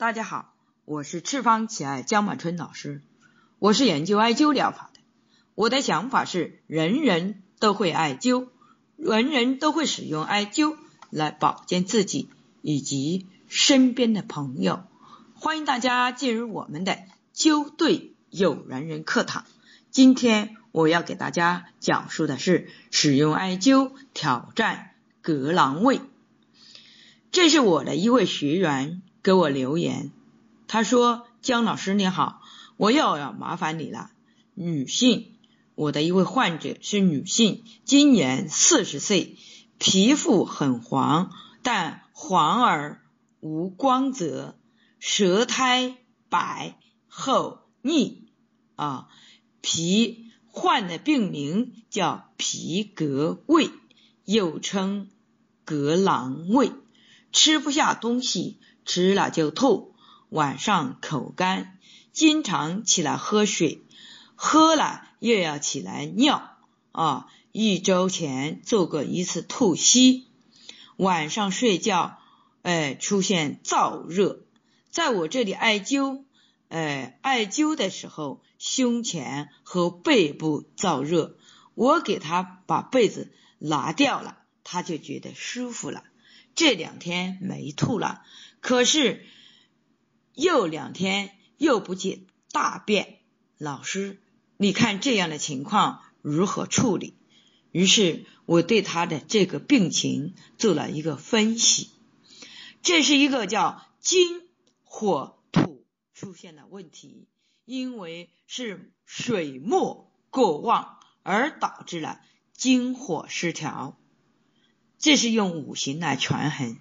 大家好，我是赤方奇艾江满春老师，我是研究艾灸疗法的。我的想法是，人人都会艾灸，人人都会使用艾灸来保健自己以及身边的朋友。欢迎大家进入我们的灸对有缘人课堂。今天我要给大家讲述的是使用艾灸挑战隔囊胃。这是我的一位学员。给我留言，他说：“姜老师你好，我又要麻烦你了。女性，我的一位患者是女性，今年四十岁，皮肤很黄，但黄而无光泽，舌苔白厚腻啊，皮患的病名叫皮革胃，又称革囊胃，吃不下东西。”吃了就吐，晚上口干，经常起来喝水，喝了又要起来尿啊！一周前做过一次吐稀，晚上睡觉，哎，出现燥热，在我这里艾灸，哎，艾灸的时候，胸前和背部燥热，我给他把被子拿掉了，他就觉得舒服了，这两天没吐了。可是又两天又不见大便，老师，你看这样的情况如何处理？于是我对他的这个病情做了一个分析，这是一个叫金火土出现的问题，因为是水木过旺而导致了金火失调，这是用五行来权衡。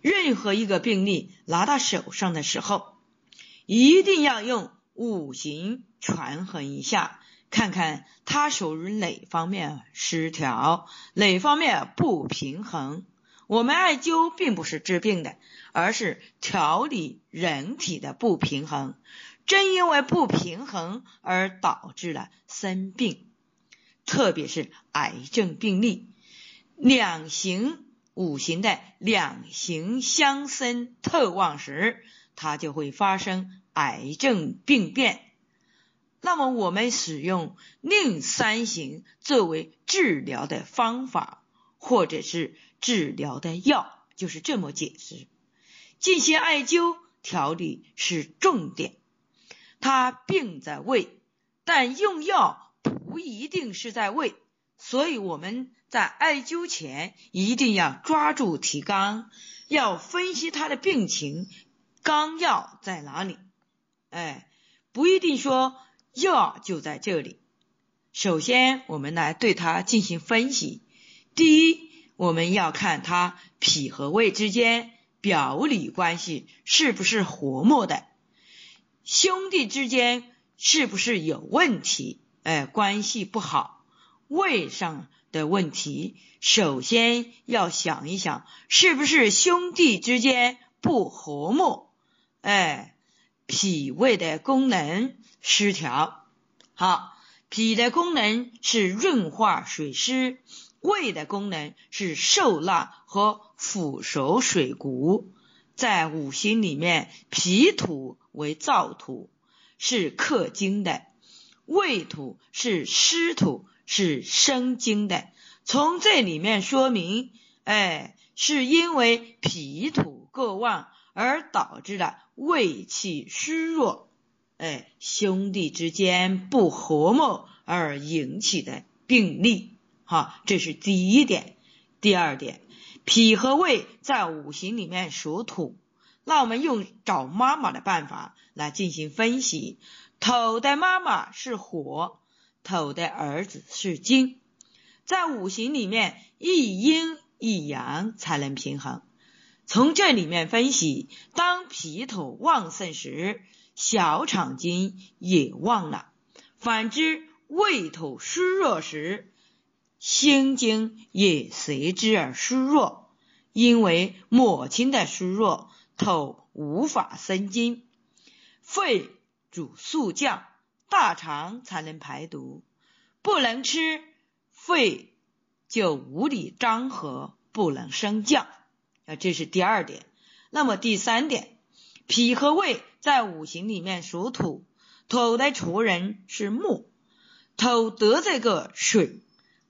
任何一个病例拿到手上的时候，一定要用五行权衡一下，看看它属于哪方面失调，哪方面不平衡。我们艾灸并不是治病的，而是调理人体的不平衡。正因为不平衡而导致了生病，特别是癌症病例，两型。五行的两行相生特旺时，它就会发生癌症病变。那么我们使用另三行作为治疗的方法，或者是治疗的药，就是这么解释。进行艾灸调理是重点，它病在胃，但用药不一定是在胃。所以我们在艾灸前一定要抓住提纲，要分析他的病情，纲要在哪里？哎，不一定说药就在这里。首先，我们来对他进行分析。第一，我们要看他脾和胃之间表里关系是不是和睦的，兄弟之间是不是有问题？哎，关系不好。胃上的问题，首先要想一想，是不是兄弟之间不和睦？哎，脾胃的功能失调。好，脾的功能是润化水湿，胃的功能是受纳和腐熟水谷。在五行里面，脾土为燥土，是克金的；胃土是湿土。是生津的，从这里面说明，哎，是因为脾土过旺而导致了胃气虚弱，哎，兄弟之间不和睦而引起的病例，哈，这是第一点。第二点，脾和胃在五行里面属土，那我们用找妈妈的办法来进行分析，土的妈妈是火。土的儿子是金，在五行里面一阴一阳才能平衡。从这里面分析，当脾土旺盛时，小肠经也旺了；反之，胃土虚弱时，心经也随之而虚弱。因为母亲的虚弱，土无法生金，肺主肃降。大肠才能排毒，不能吃，肺就无力张合，不能升降。啊，这是第二点。那么第三点，脾和胃在五行里面属土，土的主人是木，土得这个水。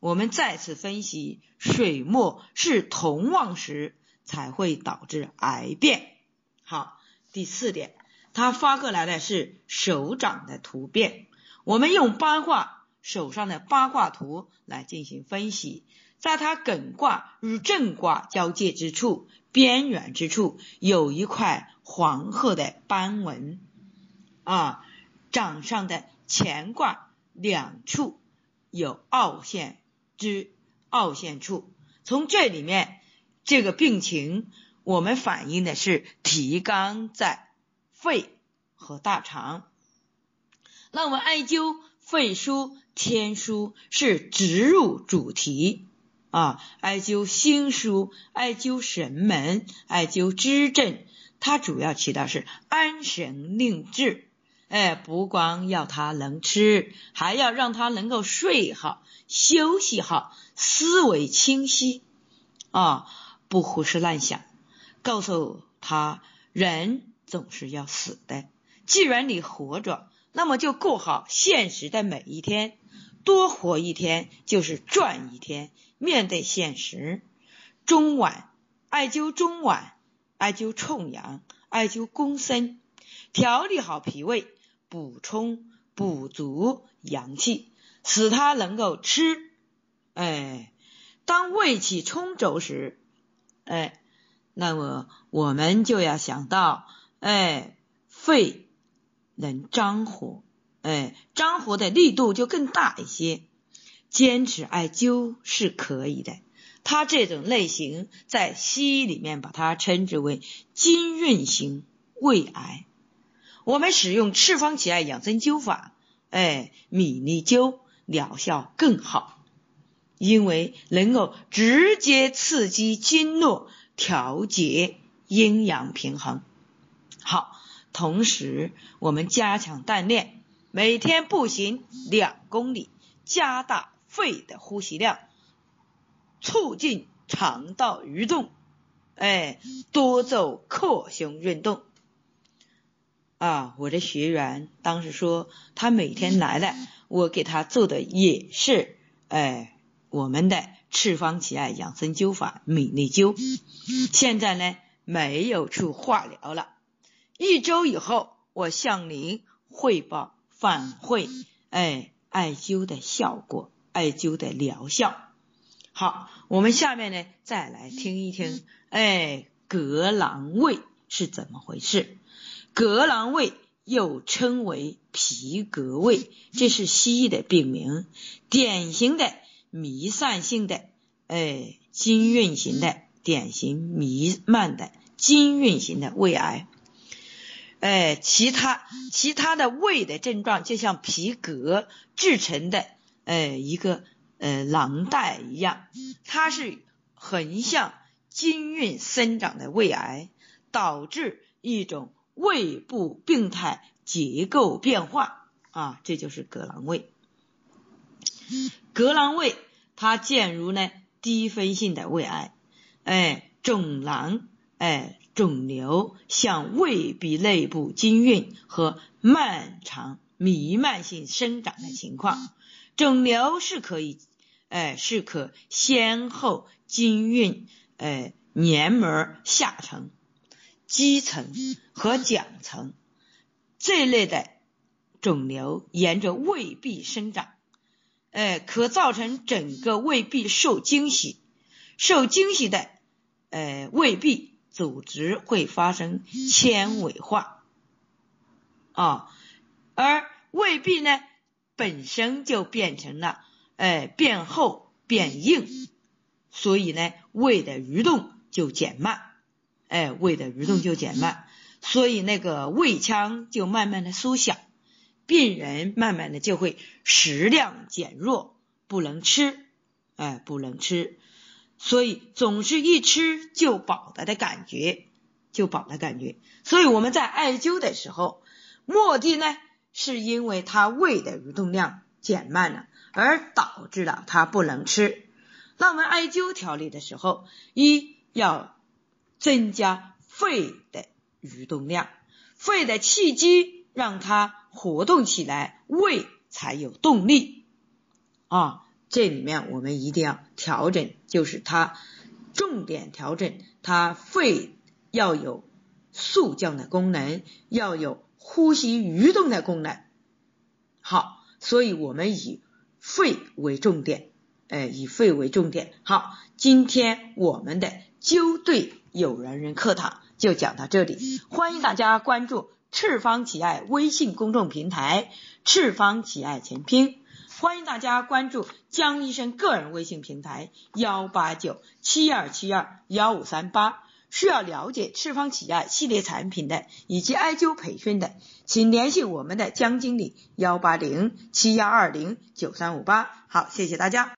我们再次分析，水木是同旺时才会导致癌变。好，第四点，他发过来的是手掌的图片，我们用八卦手上的八卦图来进行分析。在他艮卦与震卦交界之处，边缘之处有一块黄褐的斑纹啊，掌上的乾卦两处有凹陷。之凹陷处，从这里面这个病情，我们反映的是提纲在肺和大肠。那我们艾灸肺腧、天枢是直入主题啊，艾灸心腧、艾灸神门、艾灸支正，它主要起到是安神令志。哎，不光要他能吃，还要让他能够睡好、休息好，思维清晰啊，不胡思乱想。告诉他，人总是要死的，既然你活着，那么就过好现实的每一天，多活一天就是赚一天。面对现实，中脘艾灸中脘，艾灸冲阳，艾灸公孙，调理好脾胃。补充补足阳气，使它能够吃。哎，当胃气充足时，哎，那么我们就要想到，哎，肺能张活，哎，张活的力度就更大一些。坚持艾灸是可以的。它这种类型在西医里面把它称之为金润型胃癌。我们使用赤方奇艾养生灸法，哎，米粒灸疗效更好，因为能够直接刺激经络，调节阴阳平衡。好，同时我们加强锻炼，每天步行两公里，加大肺的呼吸量，促进肠道蠕动，哎，多做扩胸运动。啊，我的学员当时说，他每天来了，我给他做的也是，哎，我们的赤方奇艾养生灸法米内灸。现在呢，没有去化疗了。一周以后，我向您汇报反馈，哎，艾灸的效果，艾灸的疗效。好，我们下面呢，再来听一听，哎，隔囊胃是怎么回事？隔囊胃又称为皮革胃，这是西医的病名，典型的弥散性的，哎，经运型的，典型弥漫的经运型的胃癌。哎，其他其他的胃的症状，就像皮革制成的，哎，一个呃囊袋一样，它是横向经运生长的胃癌，导致一种。胃部病态结构变化啊，这就是隔囊胃。隔囊胃它见如呢低分性的胃癌，哎，肿囊哎肿瘤向胃壁内部经运和漫长弥漫性生长的情况，肿瘤是可以哎是可先后经运哎黏膜下层。基层和讲层这类的肿瘤沿着胃壁生长，哎，可造成整个胃壁受惊袭，受惊袭的，呃，胃壁组织会发生纤维化，啊，而胃壁呢本身就变成了，哎，变厚变硬，所以呢，胃的蠕动就减慢。哎，胃的蠕动就减慢，所以那个胃腔就慢慢的缩小，病人慢慢的就会食量减弱，不能吃，哎，不能吃，所以总是一吃就饱了的感觉，就饱的感觉。所以我们在艾灸的时候，目的呢是因为他胃的蠕动量减慢了，而导致了他不能吃。那我们艾灸调理的时候，一要增加肺的蠕动量，肺的气机让它活动起来，胃才有动力啊。这里面我们一定要调整，就是它重点调整，它肺要有速降的功能，要有呼吸蠕动的功能。好，所以我们以肺为重点，哎，以肺为重点。好，今天我们的灸对有缘人课堂就讲到这里，欢迎大家关注赤方奇艾微信公众平台“赤方奇艾全拼”。欢迎大家关注江医生个人微信平台幺八九七二七二幺五三八。需要了解赤方起亚系列产品的以及艾灸培训的，请联系我们的江经理幺八零七幺二零九三五八。好，谢谢大家。